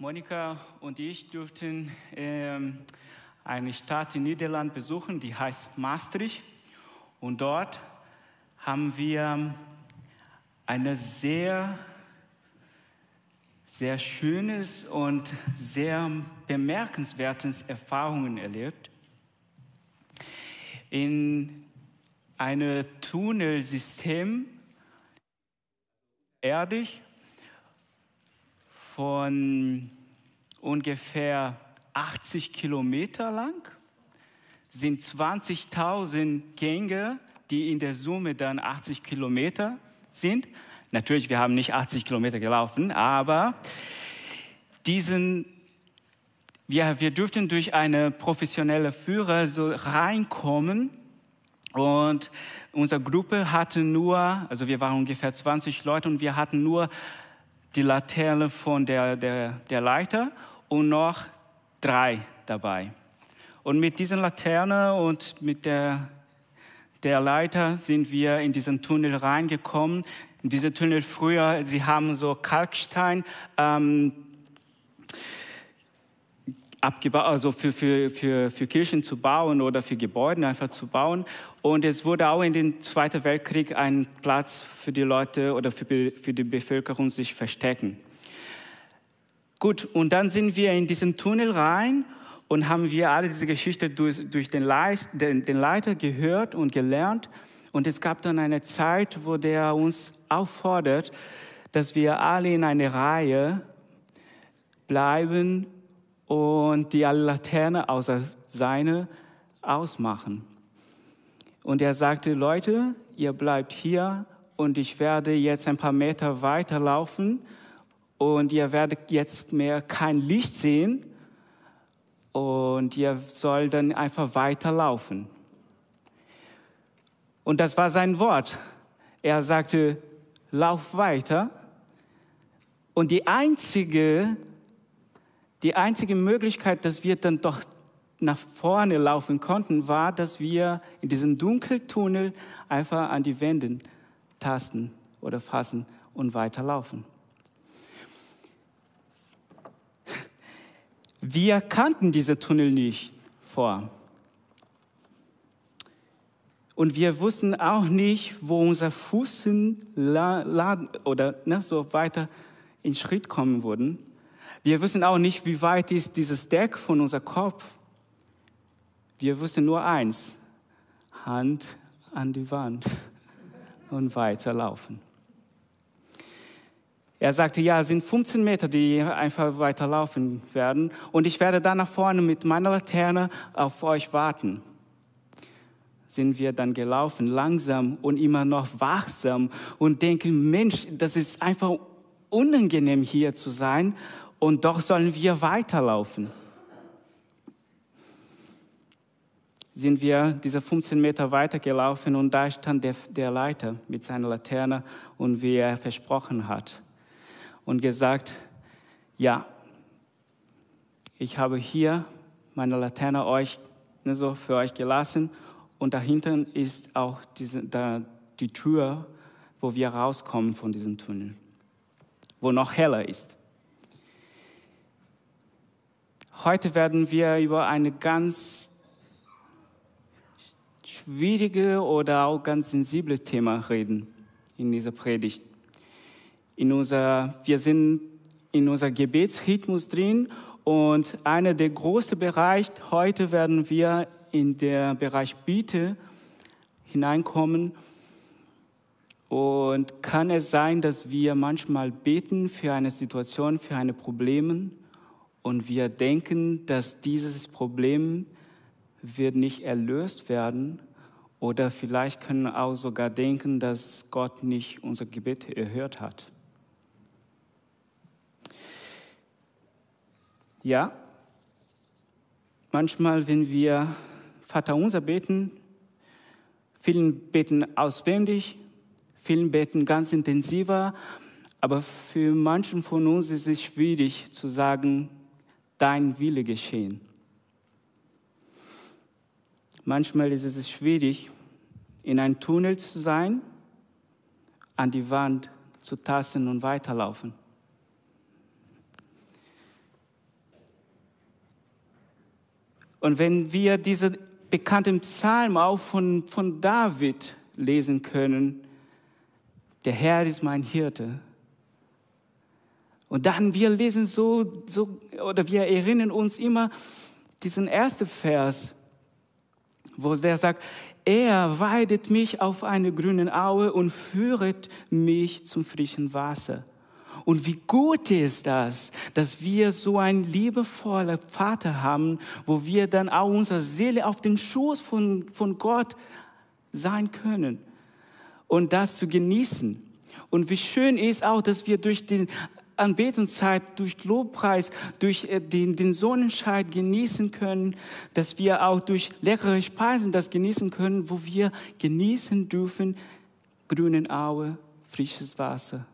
Monika und ich durften ähm, eine Stadt in Niederland besuchen, die heißt Maastricht. Und dort haben wir eine sehr, sehr schönes und sehr bemerkenswertes Erfahrungen erlebt. In einem Tunnelsystem erdig von ungefähr 80 Kilometer lang, sind 20.000 Gänge, die in der Summe dann 80 Kilometer sind. Natürlich, wir haben nicht 80 Kilometer gelaufen, aber diesen, wir, wir durften durch eine professionelle Führer so reinkommen und unsere Gruppe hatte nur, also wir waren ungefähr 20 Leute und wir hatten nur die Laterne von der, der, der Leiter und noch drei dabei. Und mit diesen Laterne und mit der, der Leiter sind wir in diesen Tunnel reingekommen. In diese Tunnel früher, sie haben so Kalkstein ähm, abgebaut, also für, für, für, für Kirchen zu bauen oder für Gebäude einfach zu bauen. Und es wurde auch in den Zweiten Weltkrieg ein Platz für die Leute oder für, für die Bevölkerung sich verstecken. Gut, und dann sind wir in diesen Tunnel rein und haben wir alle diese Geschichte durch, durch den, Leist, den, den Leiter gehört und gelernt. Und es gab dann eine Zeit, wo der uns auffordert, dass wir alle in einer Reihe bleiben und die Laterne außer seine ausmachen. Und er sagte, Leute, ihr bleibt hier und ich werde jetzt ein paar Meter weiterlaufen und ihr werdet jetzt mehr kein Licht sehen und ihr sollt dann einfach weiterlaufen. Und das war sein Wort. Er sagte, lauf weiter. Und die einzige die einzige Möglichkeit, dass wir dann doch nach vorne laufen konnten, war, dass wir in diesem Dunkeltunnel einfach an die Wände tasten oder fassen und weiterlaufen. Wir kannten diese Tunnel nicht vor. Und wir wussten auch nicht, wo unser Fuß oder ne, so weiter in Schritt kommen würden. Wir wissen auch nicht, wie weit ist dieses Deck von unser Kopf. Wir wissen nur eins, Hand an die Wand und weiterlaufen. Er sagte, ja, es sind 15 Meter, die einfach weiterlaufen werden und ich werde dann nach vorne mit meiner Laterne auf euch warten. Sind wir dann gelaufen, langsam und immer noch wachsam und denken, Mensch, das ist einfach unangenehm hier zu sein und doch sollen wir weiterlaufen. Sind wir diese 15 Meter weitergelaufen und da stand der, der Leiter mit seiner Laterne und wie er versprochen hat und gesagt, ja, ich habe hier meine Laterne euch, ne, so für euch gelassen und dahinter ist auch diese, da, die Tür, wo wir rauskommen von diesem Tunnel, wo noch heller ist. Heute werden wir über eine ganz schwierige oder auch ganz sensible Thema reden in dieser Predigt. In unser, wir sind in unser Gebetsrhythmus drin und einer der großen Bereiche, heute werden wir in den Bereich Biete hineinkommen. Und kann es sein, dass wir manchmal beten für eine Situation, für eine Probleme und wir denken, dass dieses Problem wird nicht erlöst werden oder vielleicht können wir auch sogar denken, dass Gott nicht unser Gebet erhört hat. Ja, manchmal, wenn wir Vater unser beten, vielen beten auswendig, vielen beten ganz intensiver, aber für manchen von uns ist es schwierig zu sagen, dein Wille geschehen. Manchmal ist es schwierig, in einem Tunnel zu sein, an die Wand zu tasten und weiterlaufen. Und wenn wir diesen bekannten Psalm auch von, von David lesen können, der Herr ist mein Hirte, und dann wir lesen so, so oder wir erinnern uns immer diesen ersten Vers, wo der sagt, er weidet mich auf eine grüne Aue und führet mich zum frischen Wasser. Und wie gut ist das, dass wir so einen liebevollen Vater haben, wo wir dann auch unsere Seele auf den Schoß von, von Gott sein können und das zu genießen. Und wie schön ist auch, dass wir durch die Anbetungszeit, durch Lobpreis, durch äh, den, den Sonnenschein genießen können, dass wir auch durch leckere Speisen das genießen können, wo wir genießen dürfen, grünen Aue, frisches Wasser.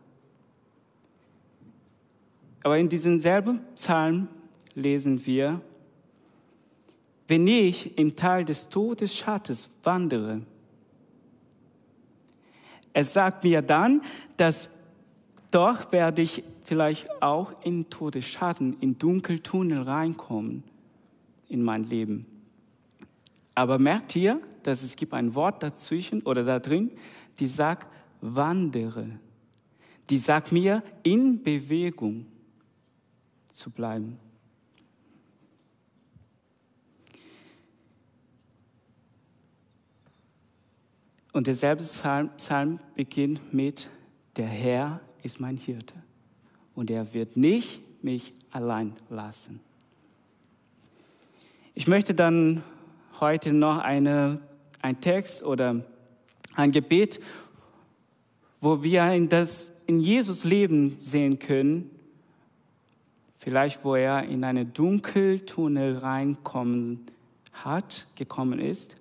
Aber in diesem selben Psalm lesen wir, wenn ich im Tal des Todesschattens wandere, es sagt mir dann, dass doch werde ich vielleicht auch in Todesschatten, in Dunkeltunnel reinkommen in mein Leben. Aber merkt ihr, dass es gibt ein Wort dazwischen oder da drin, die sagt, wandere. Die sagt mir, in Bewegung zu bleiben. Und derselbe Psalm, Psalm beginnt mit, der Herr ist mein Hirte und er wird nicht mich allein lassen. Ich möchte dann heute noch eine, ein Text oder ein Gebet, wo wir in, das, in Jesus Leben sehen können, vielleicht wo er in einen Dunkeltunnel reinkommen hat, gekommen ist.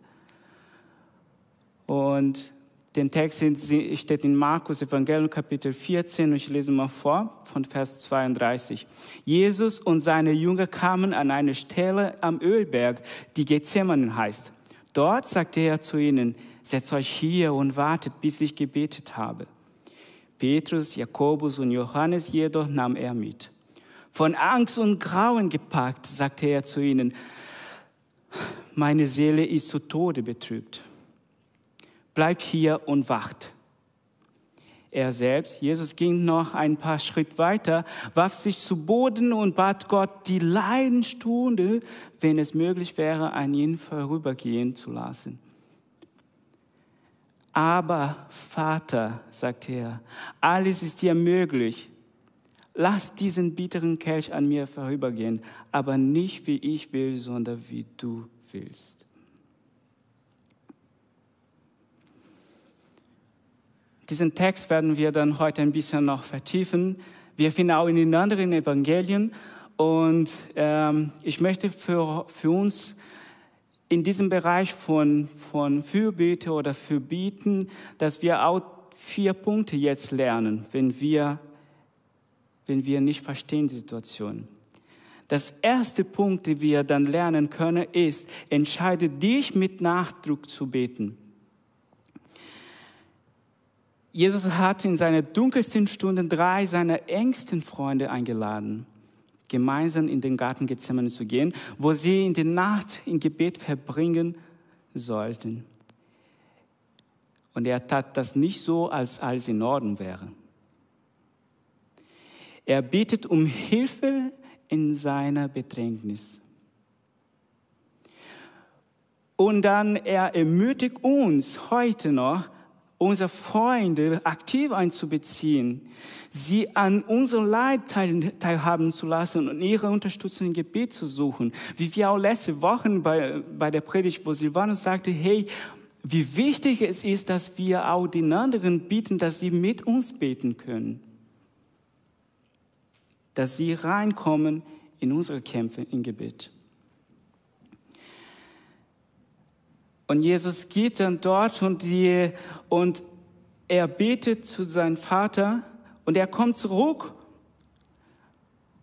Und den Text steht in Markus Evangelium Kapitel 14 und ich lese mal vor von Vers 32. Jesus und seine Jünger kamen an eine Stelle am Ölberg, die Gethsemane heißt. Dort sagte er zu ihnen, setzt euch hier und wartet, bis ich gebetet habe. Petrus, Jakobus und Johannes jedoch nahm er mit. Von Angst und Grauen gepackt, sagte er zu ihnen, meine Seele ist zu Tode betrübt bleibt hier und wacht. Er selbst, Jesus ging noch ein paar Schritte weiter, warf sich zu Boden und bat Gott, die Leidenstunde, wenn es möglich wäre, an ihn vorübergehen zu lassen. Aber Vater, sagte er, alles ist dir möglich. Lass diesen bitteren Kelch an mir vorübergehen, aber nicht wie ich will, sondern wie du willst. Diesen Text werden wir dann heute ein bisschen noch vertiefen. Wir finden auch in den anderen Evangelien. Und ähm, ich möchte für, für uns in diesem Bereich von, von Fürbitte oder Fürbieten, dass wir auch vier Punkte jetzt lernen, wenn wir, wenn wir nicht verstehen die Situation. Das erste Punkt, den wir dann lernen können, ist, entscheide dich mit Nachdruck zu beten. Jesus hat in seinen dunkelsten Stunden drei seiner engsten Freunde eingeladen, gemeinsam in den Garten Gethsemane zu gehen, wo sie in der Nacht im Gebet verbringen sollten. Und er tat das nicht so, als alles in Ordnung wäre. Er bittet um Hilfe in seiner Bedrängnis. Und dann er ermutigt uns heute noch, unsere Freunde aktiv einzubeziehen, sie an unserem Leid teilhaben zu lassen und ihre Unterstützung im Gebet zu suchen. Wie wir auch letzte Woche bei, bei der Predigt, wo Silvanus sagte, hey, wie wichtig es ist, dass wir auch den anderen bieten, dass sie mit uns beten können. Dass sie reinkommen in unsere Kämpfe im Gebet. Und Jesus geht dann dort und, die, und er betet zu seinem Vater und er kommt zurück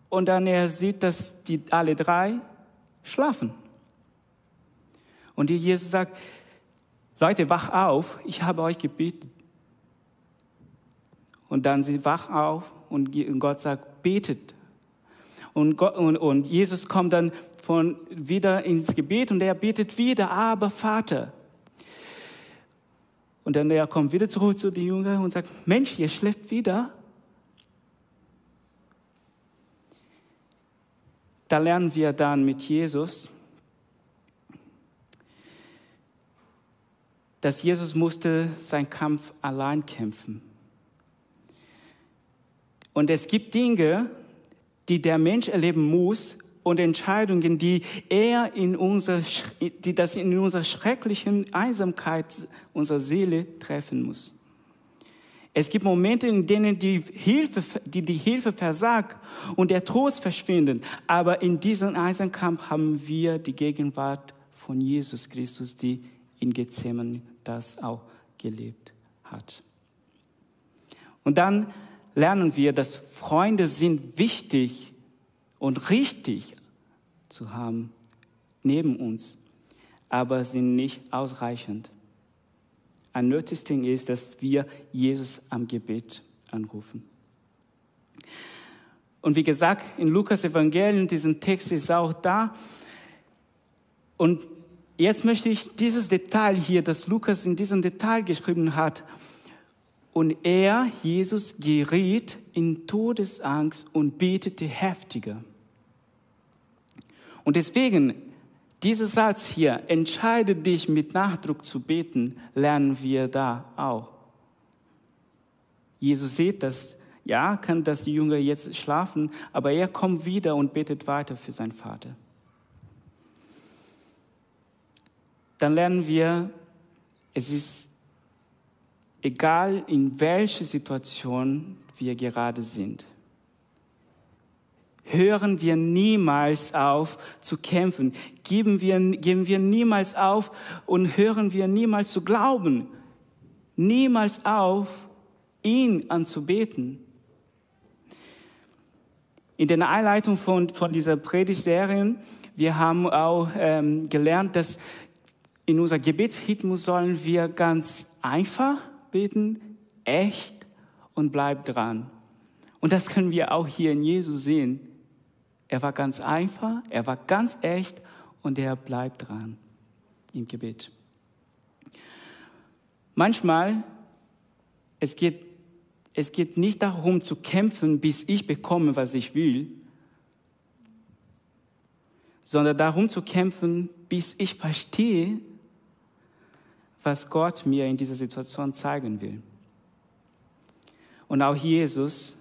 und dann er sieht, dass die alle drei schlafen. Und Jesus sagt, Leute, wach auf, ich habe euch gebetet. Und dann sie wach auf und Gott sagt, betet. Und, Gott, und, und Jesus kommt dann von, wieder ins Gebet und er betet wieder, aber Vater. Und dann er kommt wieder zurück zu den Jüngern und sagt, Mensch, ihr schläft wieder. Da lernen wir dann mit Jesus, dass Jesus musste seinen Kampf allein kämpfen. Und es gibt Dinge, die der Mensch erleben muss und Entscheidungen, die er in unserer, die das in unserer schrecklichen Einsamkeit unserer Seele treffen muss. Es gibt Momente, in denen die Hilfe, die, die Hilfe versagt und der Trost verschwindet. Aber in diesem Einsamkampf haben wir die Gegenwart von Jesus Christus, die in Gethsemane das auch gelebt hat. Und dann lernen wir, dass Freunde sind wichtig und richtig zu haben neben uns, aber sind nicht ausreichend. Ein nötiges Ding ist, dass wir Jesus am Gebet anrufen. Und wie gesagt, in Lukas Evangelium, diesen Text ist auch da. Und Jetzt möchte ich dieses Detail hier, das Lukas in diesem Detail geschrieben hat, und er, Jesus, geriet in Todesangst und betete heftiger. Und deswegen, dieser Satz hier, entscheide dich mit Nachdruck zu beten, lernen wir da auch. Jesus sieht das, ja, kann das Jünger jetzt schlafen, aber er kommt wieder und betet weiter für seinen Vater. dann lernen wir, es ist egal, in welcher Situation wir gerade sind. Hören wir niemals auf zu kämpfen, geben wir, geben wir niemals auf und hören wir niemals zu glauben, niemals auf, ihn anzubeten. In der Einleitung von, von dieser Predigtserie, wir haben auch ähm, gelernt, dass in unser Gebetsrhythmus sollen wir ganz einfach beten, echt und bleib dran. Und das können wir auch hier in Jesus sehen. Er war ganz einfach, er war ganz echt und er bleibt dran im Gebet. Manchmal, es geht, es geht nicht darum zu kämpfen, bis ich bekomme, was ich will, sondern darum zu kämpfen, bis ich verstehe, was Gott mir in dieser Situation zeigen will. Und auch Jesus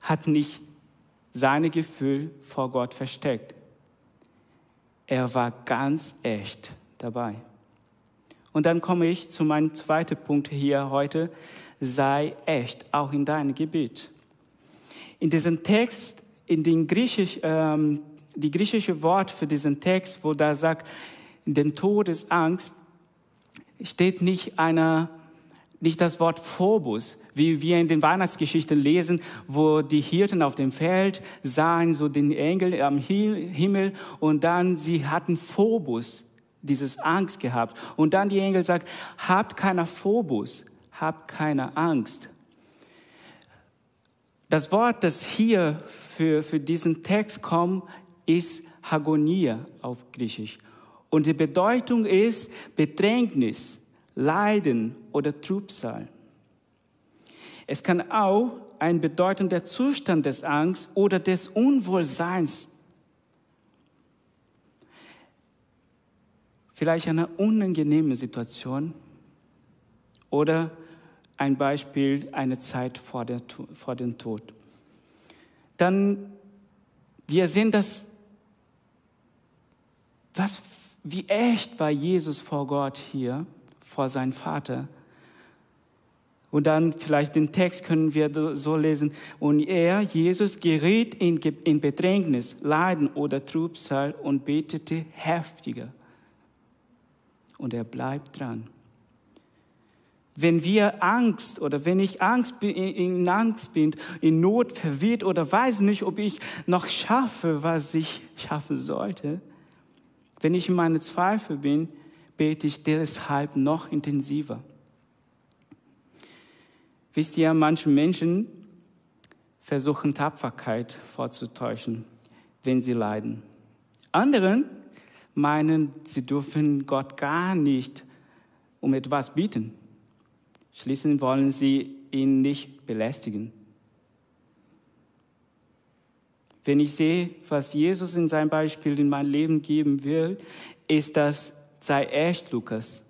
hat nicht seine Gefühle vor Gott versteckt. Er war ganz echt dabei. Und dann komme ich zu meinem zweiten Punkt hier heute. Sei echt, auch in deinem Gebet. In diesem Text, in den griechisch, ähm, die griechische Wort für diesen Text, wo da sagt, in den Todesangst, steht nicht einer, nicht das Wort Phobos, wie wir in den Weihnachtsgeschichten lesen, wo die Hirten auf dem Feld sahen so den Engel am Himmel und dann sie hatten Phobos, dieses Angst gehabt. Und dann die Engel sagt, habt keine Phobos, habt keine Angst. Das Wort, das hier für, für diesen Text kommt, ist Hagonia auf Griechisch. Und die Bedeutung ist Bedrängnis, Leiden oder Trübsal. Es kann auch ein bedeutender Zustand des Angst oder des Unwohlseins, vielleicht eine unangenehme Situation oder ein Beispiel, eine Zeit vor, der, vor dem Tod. Dann, wir sehen das, was wie echt war Jesus vor Gott hier, vor seinem Vater. Und dann vielleicht den Text können wir so lesen. Und er, Jesus, geriet in, in Bedrängnis, Leiden oder Trübsal und betete heftiger. Und er bleibt dran. Wenn wir Angst oder wenn ich Angst, in Angst bin, in Not verwirrt oder weiß nicht, ob ich noch schaffe, was ich schaffen sollte, wenn ich in meine Zweifel bin, bete ich deshalb noch intensiver. Wisst ihr, manche Menschen versuchen Tapferkeit vorzutäuschen, wenn sie leiden. Anderen meinen, sie dürfen Gott gar nicht um etwas bieten. Schließlich wollen sie ihn nicht belästigen. Wenn ich sehe, was Jesus in seinem Beispiel in mein Leben geben will, ist das, sei echt, Lukas.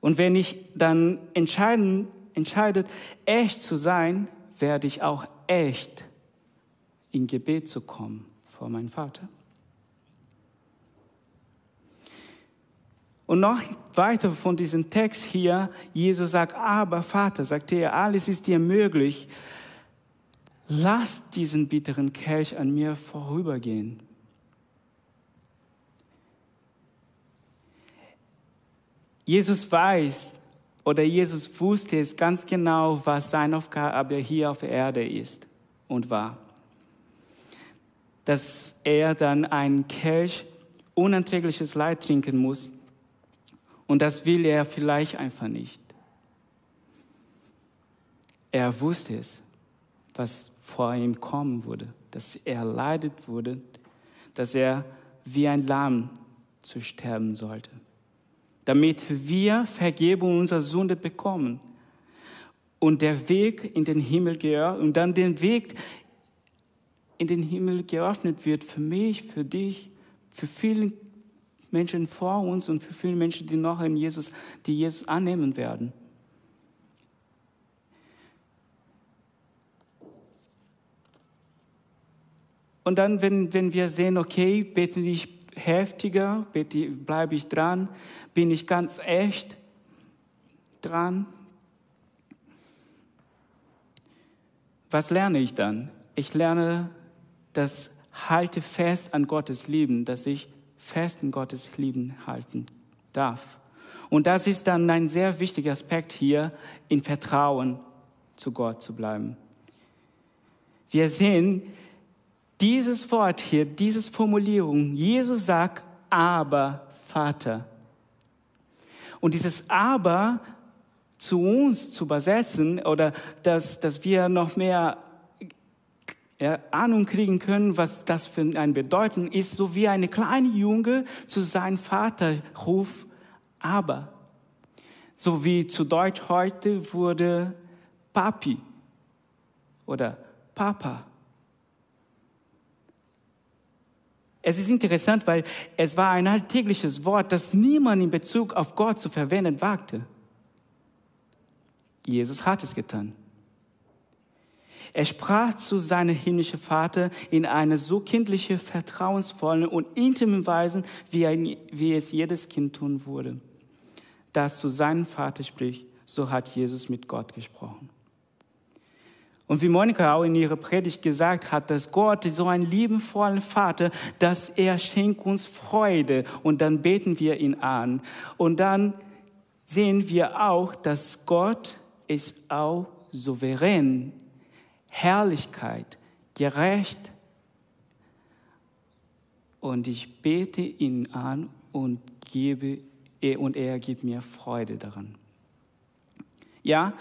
Und wenn ich dann entscheiden, entscheidet, echt zu sein, werde ich auch echt in Gebet zu kommen vor meinem Vater. Und noch weiter von diesem Text hier, Jesus sagt, aber Vater, sagt er, alles ist dir möglich. Lass diesen bitteren Kelch an mir vorübergehen. Jesus weiß oder Jesus wusste es ganz genau, was seine Aufgabe hier auf der Erde ist und war. Dass er dann einen Kelch unerträgliches Leid trinken muss und das will er vielleicht einfach nicht. Er wusste es, was vor ihm kommen würde, dass er leidet wurde, dass er wie ein Lamm zu sterben sollte, damit wir Vergebung unserer Sünde bekommen und der Weg in den Himmel und dann den Weg in den Himmel geöffnet wird für mich, für dich, für viele Menschen vor uns und für viele Menschen, die noch in Jesus, die Jesus annehmen werden. Und dann, wenn, wenn wir sehen, okay, bete ich heftiger, bete, bleibe ich dran, bin ich ganz echt dran. Was lerne ich dann? Ich lerne das halte fest an Gottes Lieben, dass ich fest in Gottes Lieben halten darf. Und das ist dann ein sehr wichtiger Aspekt hier, in Vertrauen zu Gott zu bleiben. Wir sehen dieses Wort hier, diese Formulierung, Jesus sagt, aber Vater. Und dieses aber zu uns zu übersetzen oder dass, dass wir noch mehr Ahnung kriegen können, was das für eine Bedeutung ist, so wie eine kleine Junge zu seinem Vater ruft, aber. So wie zu Deutsch heute wurde Papi oder Papa. Es ist interessant, weil es war ein alltägliches Wort, das niemand in Bezug auf Gott zu verwenden wagte. Jesus hat es getan. Er sprach zu seinem himmlischen Vater in einer so kindlichen, vertrauensvollen und intimen Weise, wie, ein, wie es jedes Kind tun würde. Das zu seinem Vater spricht, so hat Jesus mit Gott gesprochen. Und wie Monika auch in ihrer Predigt gesagt hat, dass Gott so ein liebenvoller Vater, dass er schenkt uns Freude und dann beten wir ihn an. Und dann sehen wir auch, dass Gott ist auch souverän Herrlichkeit, gerecht. Und ich bete ihn an und gebe und er gibt mir Freude daran. Ja,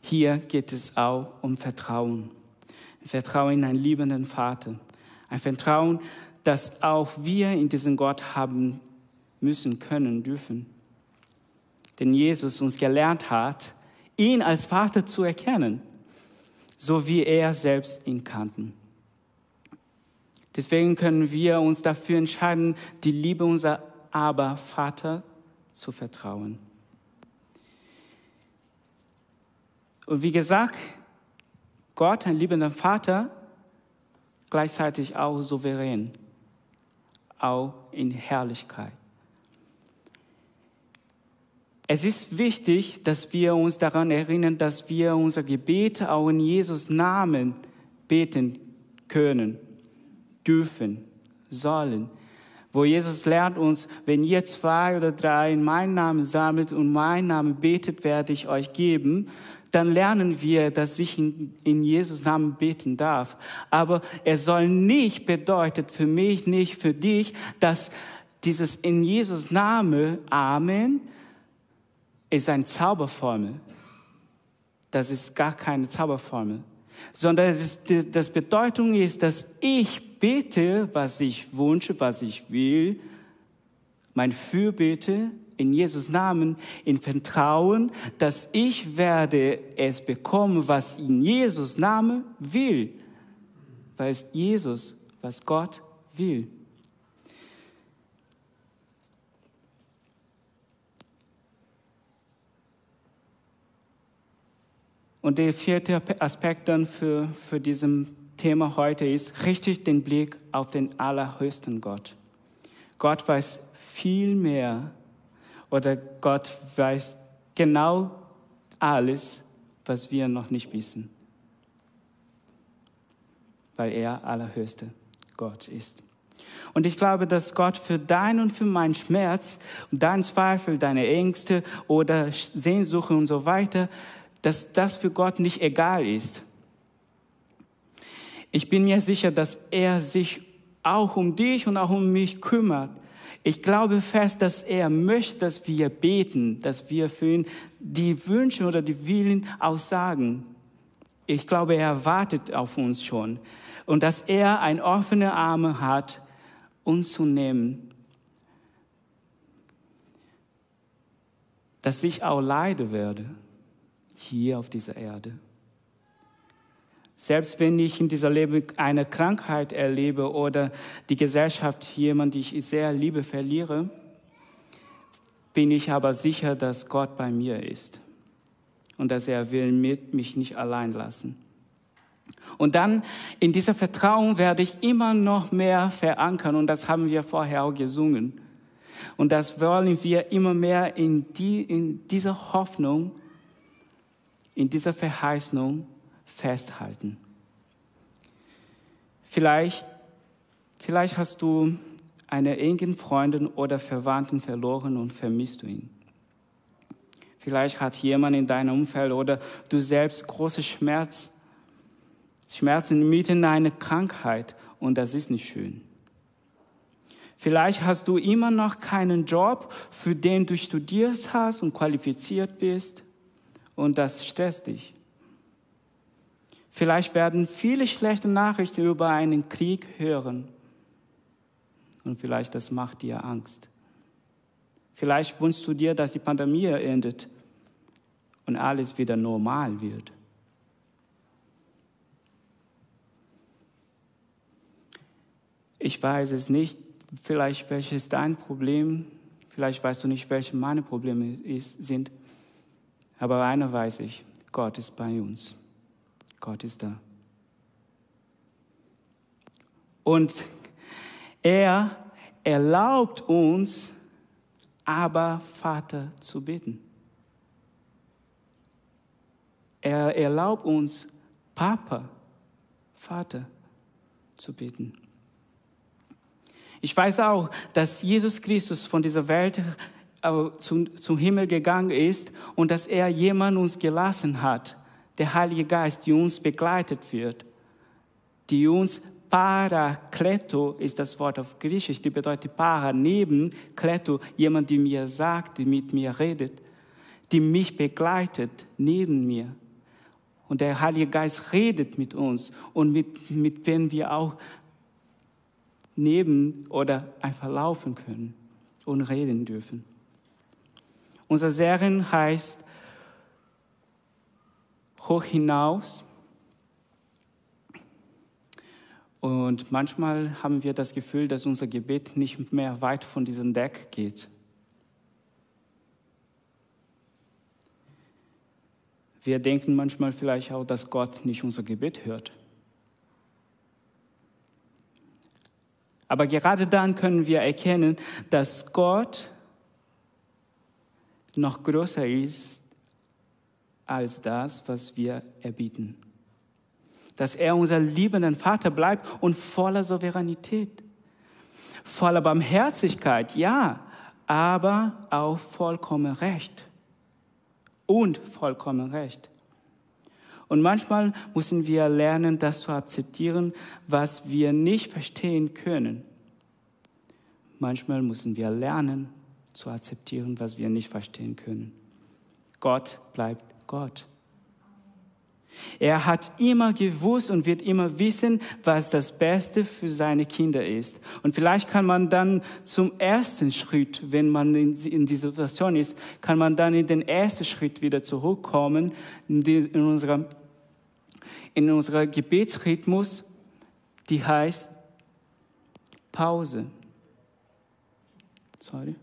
hier geht es auch um Vertrauen. Vertrauen in einen liebenden Vater. Ein Vertrauen, das auch wir in diesen Gott haben müssen, können, dürfen. Denn Jesus uns gelernt hat, ihn als Vater zu erkennen so wie er selbst ihn kannten. Deswegen können wir uns dafür entscheiden, die Liebe unserer Aber Vater zu vertrauen. Und wie gesagt, Gott, ein liebender Vater, gleichzeitig auch souverän, auch in Herrlichkeit. Es ist wichtig, dass wir uns daran erinnern, dass wir unser Gebet auch in Jesus Namen beten können, dürfen, sollen. Wo Jesus lernt uns, wenn ihr zwei oder drei in meinen Namen sammelt und meinen Namen betet, werde ich euch geben, dann lernen wir, dass ich in, Jesus Namen beten darf. Aber es soll nicht bedeutet für mich, nicht für dich, dass dieses in Jesus Name Amen ist eine Zauberformel. Das ist gar keine Zauberformel, sondern das, ist, das Bedeutung ist, dass ich bete, was ich wünsche, was ich will, mein Fürbitte in Jesus Namen, in Vertrauen, dass ich werde es bekommen, was in Jesus Namen will, weil es Jesus, was Gott will. Und der vierte Aspekt dann für, für diesem Thema heute ist, richtig den Blick auf den allerhöchsten Gott. Gott weiß viel mehr oder Gott weiß genau alles, was wir noch nicht wissen, weil er allerhöchste Gott ist. Und ich glaube, dass Gott für deinen und für meinen Schmerz, deinen Zweifel, deine Ängste oder Sehnsucht und so weiter dass das für Gott nicht egal ist. Ich bin mir sicher, dass er sich auch um dich und auch um mich kümmert. Ich glaube fest, dass er möchte, dass wir beten, dass wir für ihn die Wünsche oder die Willen aussagen. Ich glaube, er wartet auf uns schon und dass er ein offene Arme hat, uns zu nehmen. Dass ich auch leiden werde hier auf dieser Erde. Selbst wenn ich in dieser Leben eine Krankheit erlebe oder die Gesellschaft jemand, die ich sehr liebe, verliere, bin ich aber sicher, dass Gott bei mir ist und dass er will mich nicht allein lassen. Und dann in dieser Vertrauen werde ich immer noch mehr verankern und das haben wir vorher auch gesungen. Und das wollen wir immer mehr in, die, in dieser Hoffnung in dieser Verheißung festhalten. Vielleicht, vielleicht hast du einen engen Freundin oder Verwandten verloren und vermisst du ihn. Vielleicht hat jemand in deinem Umfeld oder du selbst große Schmerz, Schmerzen mitten einer Krankheit und das ist nicht schön. Vielleicht hast du immer noch keinen Job, für den du studiert hast und qualifiziert bist und das stresst dich. Vielleicht werden viele schlechte Nachrichten über einen Krieg hören und vielleicht das macht dir Angst. Vielleicht wünschst du dir, dass die Pandemie endet und alles wieder normal wird. Ich weiß es nicht, vielleicht welches dein Problem, vielleicht weißt du nicht, welche meine Probleme ist, sind. Aber einer weiß ich, Gott ist bei uns. Gott ist da. Und er erlaubt uns, aber Vater zu bitten. Er erlaubt uns, Papa, Vater zu bitten. Ich weiß auch, dass Jesus Christus von dieser Welt zum, zum Himmel gegangen ist und dass er jemand uns gelassen hat, der Heilige Geist, die uns begleitet wird, die uns Parakleto ist das Wort auf Griechisch, die bedeutet para, neben, Kleto, jemand, die mir sagt, die mit mir redet, die mich begleitet, neben mir. Und der Heilige Geist redet mit uns und mit, mit wem wir auch neben oder einfach laufen können und reden dürfen. Unsere Serie heißt Hoch hinaus. Und manchmal haben wir das Gefühl, dass unser Gebet nicht mehr weit von diesem Deck geht. Wir denken manchmal vielleicht auch, dass Gott nicht unser Gebet hört. Aber gerade dann können wir erkennen, dass Gott noch größer ist als das, was wir erbieten. Dass er unser liebender Vater bleibt und voller Souveränität, voller Barmherzigkeit, ja, aber auch vollkommen Recht und vollkommen Recht. Und manchmal müssen wir lernen, das zu akzeptieren, was wir nicht verstehen können. Manchmal müssen wir lernen, zu akzeptieren, was wir nicht verstehen können. Gott bleibt Gott. Er hat immer gewusst und wird immer wissen, was das Beste für seine Kinder ist. Und vielleicht kann man dann zum ersten Schritt, wenn man in, in dieser Situation ist, kann man dann in den ersten Schritt wieder zurückkommen, in, die, in unserer, in unserer Gebetsrhythmus, die heißt Pause. Sorry.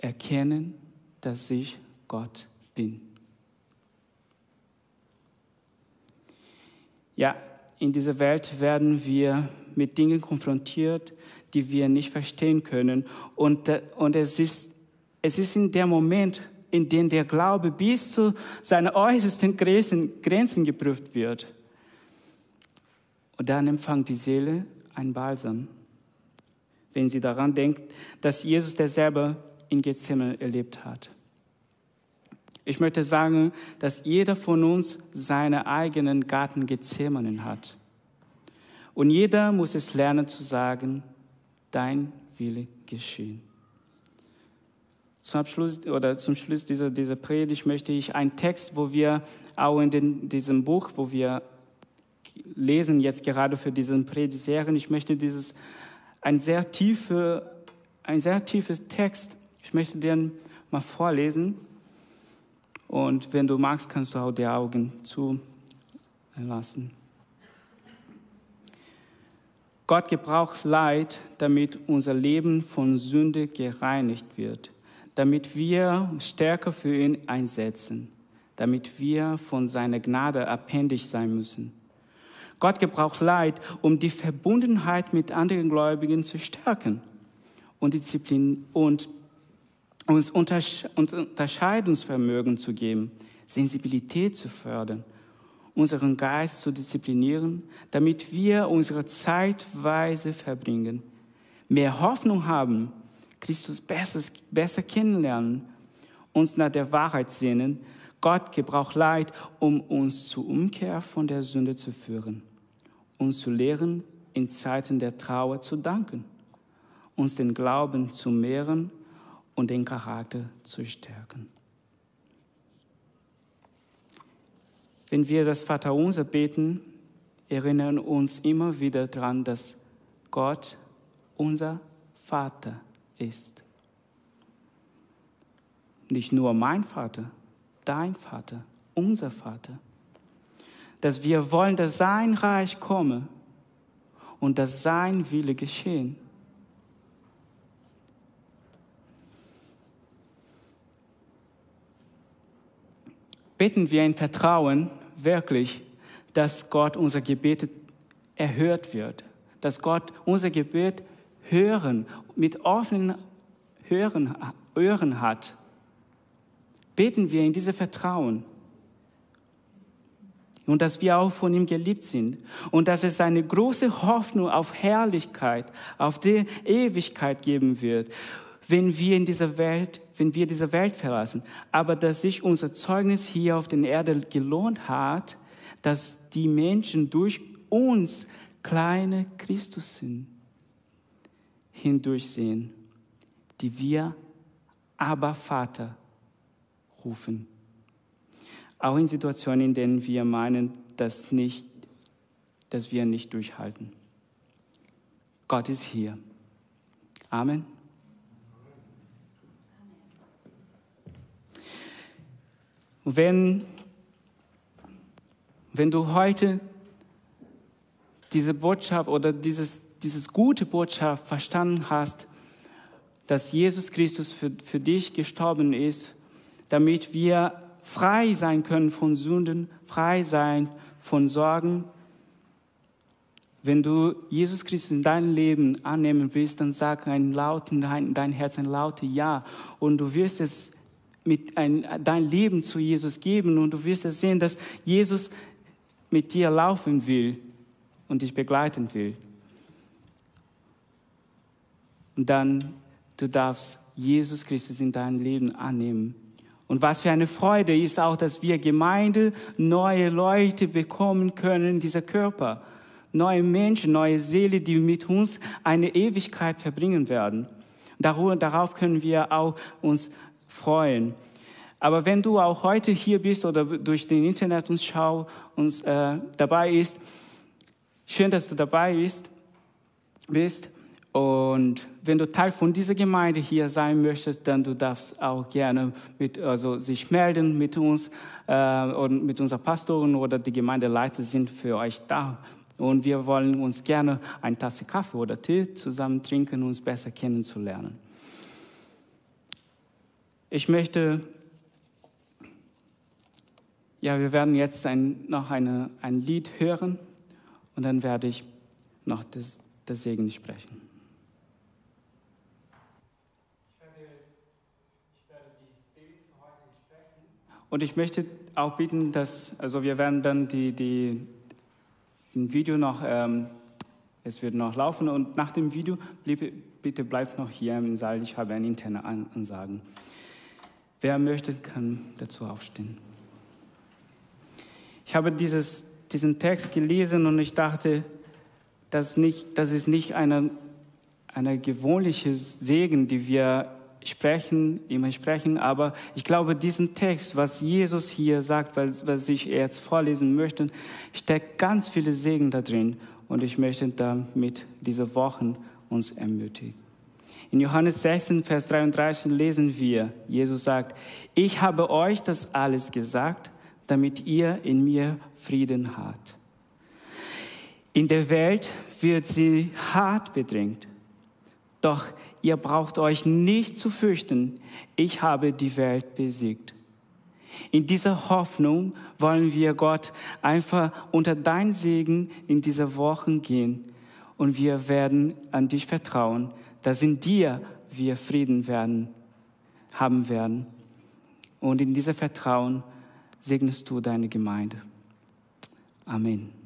Erkennen, dass ich Gott bin. Ja, in dieser Welt werden wir mit Dingen konfrontiert, die wir nicht verstehen können. Und, äh, und es, ist, es ist in dem Moment, in dem der Glaube bis zu seinen äußersten Grenzen, Grenzen geprüft wird. Und dann empfängt die Seele ein Balsam, wenn sie daran denkt, dass Jesus, der selber in Gethsemane erlebt hat. Ich möchte sagen, dass jeder von uns seinen eigenen Garten Gethsemane hat. Und jeder muss es lernen zu sagen, dein Wille geschehen. Zum Abschluss oder zum Schluss dieser, dieser Predigt möchte ich einen Text, wo wir auch in den, diesem Buch, wo wir lesen jetzt gerade für diesen Predigtserien, ich möchte dieses ein sehr tiefe, ein sehr tiefes Text ich möchte dir mal vorlesen und wenn du magst, kannst du auch die Augen zulassen. Gott gebraucht Leid, damit unser Leben von Sünde gereinigt wird, damit wir stärker für ihn einsetzen, damit wir von seiner Gnade abhängig sein müssen. Gott gebraucht Leid, um die Verbundenheit mit anderen Gläubigen zu stärken und Disziplin und uns Unterscheidungsvermögen zu geben, Sensibilität zu fördern, unseren Geist zu disziplinieren, damit wir unsere Zeit weise verbringen, mehr Hoffnung haben, Christus besser, besser kennenlernen, uns nach der Wahrheit sehnen. Gott gebraucht Leid, um uns zur Umkehr von der Sünde zu führen, uns zu lehren, in Zeiten der Trauer zu danken, uns den Glauben zu mehren und den Charakter zu stärken. Wenn wir das Vaterunser beten, erinnern uns immer wieder daran, dass Gott unser Vater ist. Nicht nur mein Vater, dein Vater, unser Vater. Dass wir wollen, dass sein Reich komme und dass sein Wille geschehen. Beten wir in Vertrauen wirklich, dass Gott unser Gebet erhört wird, dass Gott unser Gebet hören, mit offenen Hören, Ohren hat. Beten wir in diesem Vertrauen und dass wir auch von ihm geliebt sind und dass es eine große Hoffnung auf Herrlichkeit, auf die Ewigkeit geben wird wenn wir in dieser Welt, wenn wir diese Welt verlassen. Aber dass sich unser Zeugnis hier auf der Erde gelohnt hat, dass die Menschen durch uns kleine Christus sind, hindurchsehen, die wir aber Vater rufen. Auch in Situationen, in denen wir meinen, dass, nicht, dass wir nicht durchhalten. Gott ist hier. Amen. Wenn, wenn du heute diese Botschaft oder dieses, dieses gute Botschaft verstanden hast, dass Jesus Christus für, für dich gestorben ist, damit wir frei sein können von Sünden, frei sein von Sorgen. Wenn du Jesus Christus in dein Leben annehmen willst, dann sag ein laut in dein, dein Herz ein lautes Ja und du wirst es mit ein, dein Leben zu Jesus geben und du wirst sehen, dass Jesus mit dir laufen will und dich begleiten will. Und dann, du darfst Jesus Christus in dein Leben annehmen. Und was für eine Freude ist auch, dass wir Gemeinde neue Leute bekommen können, dieser Körper. Neue Menschen, neue Seele, die mit uns eine Ewigkeit verbringen werden. Darauf können wir auch uns freuen. Aber wenn du auch heute hier bist oder durch den Internet uns schau uns äh, dabei ist, schön, dass du dabei bist, bist. Und wenn du Teil von dieser Gemeinde hier sein möchtest, dann du darfst auch gerne mit, also sich melden mit uns äh, und mit unseren Pastoren oder die Gemeindeleiter sind für euch da. Und wir wollen uns gerne eine Tasse Kaffee oder Tee zusammen trinken, um uns besser kennenzulernen. Ich möchte ja, wir werden jetzt ein, noch eine, ein Lied hören und dann werde ich noch das, das Segen sprechen. Und ich möchte auch bitten, dass, also wir werden dann die, die, ein Video noch, ähm, es wird noch laufen und nach dem Video, bitte, bleibt noch hier im Saal, ich habe eine interne Ansagen. Wer möchte, kann dazu aufstehen. Ich habe dieses, diesen Text gelesen und ich dachte, das, nicht, das ist nicht eine, eine gewöhnliche Segen, die wir sprechen, immer sprechen, aber ich glaube, diesen Text, was Jesus hier sagt, was, was ich jetzt vorlesen möchte, steckt ganz viele Segen da drin und ich möchte damit diese Wochen uns ermutigen. In Johannes 16, Vers 33 lesen wir, Jesus sagt, ich habe euch das alles gesagt, damit ihr in mir Frieden habt. In der Welt wird sie hart bedrängt. Doch ihr braucht euch nicht zu fürchten. Ich habe die Welt besiegt. In dieser Hoffnung wollen wir Gott einfach unter dein Segen in dieser Woche gehen. Und wir werden an dich vertrauen, dass in dir wir Frieden werden, haben werden. Und in diesem Vertrauen segnest du deine Gemeinde. Amen.